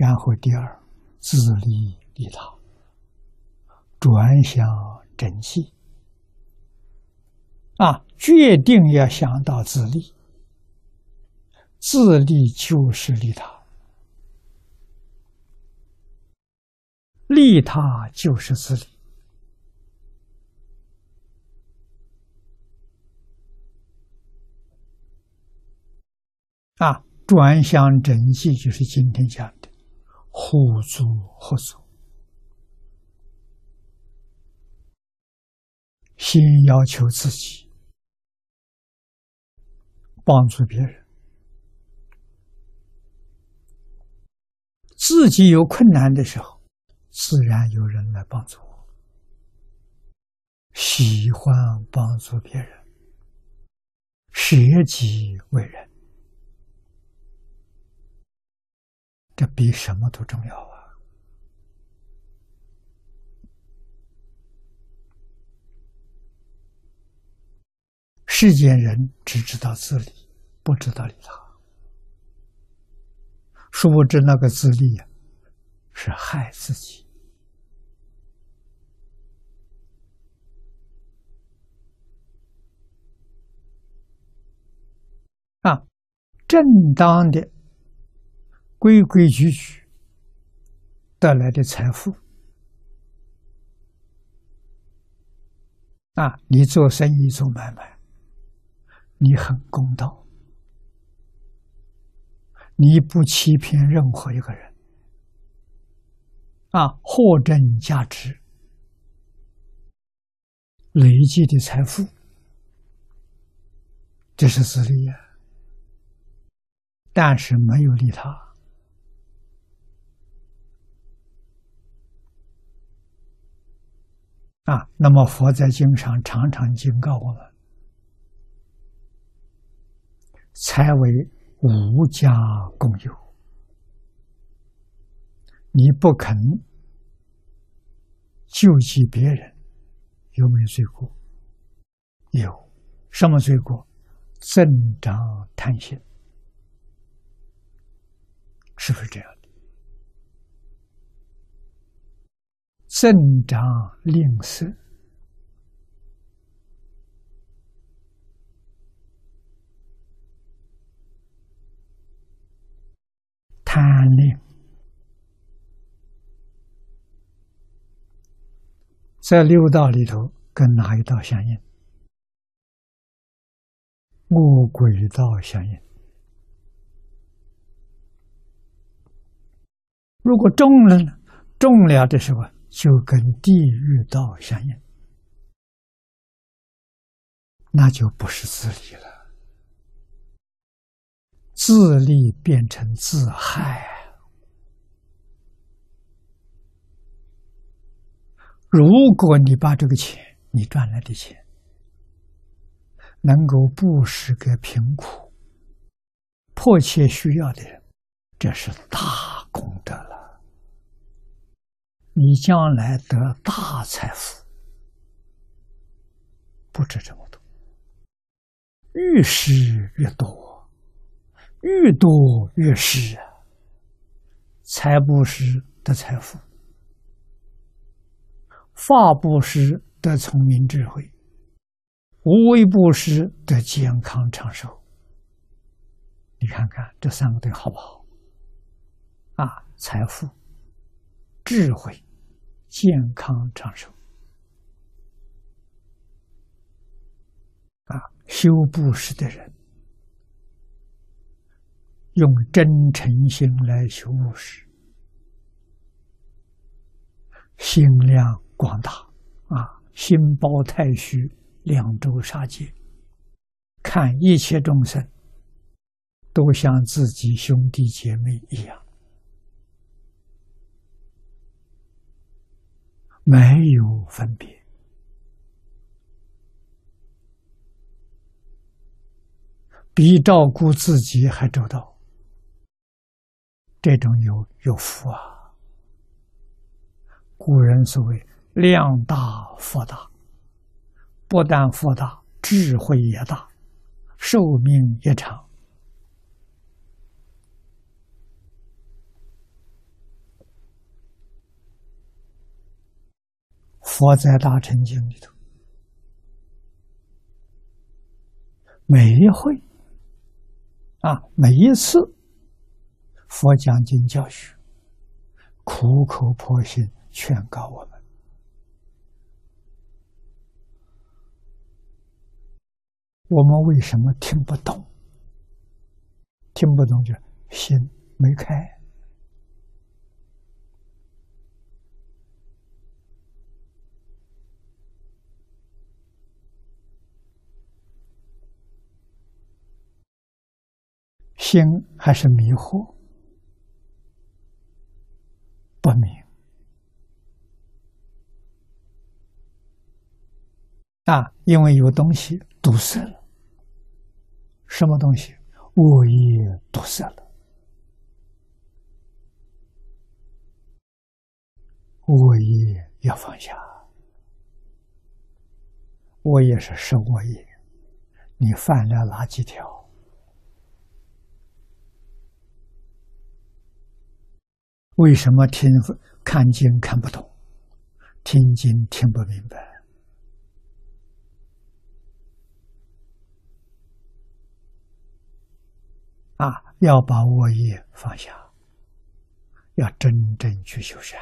然后第二，自利利他，转向真气。啊，决定要想到自利，自利就是利他，利他就是自利。啊，转向真气就是今天讲的互助合作，先要求自己，帮助别人，自己有困难的时候，自然有人来帮助我。喜欢帮助别人，舍己为人。这比什么都重要啊！世间人只知道自利，不知道利他。殊不知那个自利呀，是害自己啊！正当的。规规矩矩得来的财富啊！你做生意做买卖，你很公道，你不欺骗任何一个人啊！货真价实，累积的财富，这是自利呀，但是没有利他。啊，那么佛在经上常常警告我们：财为无家共有，你不肯救济别人，有没有罪过？有，什么罪过？增长贪心，是不是这样？增长吝啬，贪吝，在六道里头，跟哪一道相应？恶鬼道相应。如果中了呢？中了的时候。就跟地狱道相应，那就不是自利了，自利变成自害。如果你把这个钱，你赚来的钱，能够布施给贫苦、迫切需要的人，这是大功德了。你将来得大财富，不止这么多，越施越多，越多越施啊！财布施得财富，法布施得聪明智慧，无为布施得健康长寿。你看看这三个对好不好？啊，财富。智慧、健康、长寿啊！修布施的人，用真诚心来修布施，心量广大啊！心包太虚，两周杀戒，看一切众生都像自己兄弟姐妹一样。没有分别，比照顾自己还周到，这种有有福啊！古人所谓“量大福大”，不但福大，智慧也大，寿命也长。佛在大乘经里头，每一会啊，每一次佛讲经教学，苦口婆心劝告我们。我们为什么听不懂？听不懂就心没开。心还是迷惑，不明啊！因为有东西堵塞了，什么东西？恶业堵塞了，恶业要放下。我也是生我业，你犯了哪几条？为什么听看经看不懂，听经听不明白？啊，要把恶业放下，要真正去修善。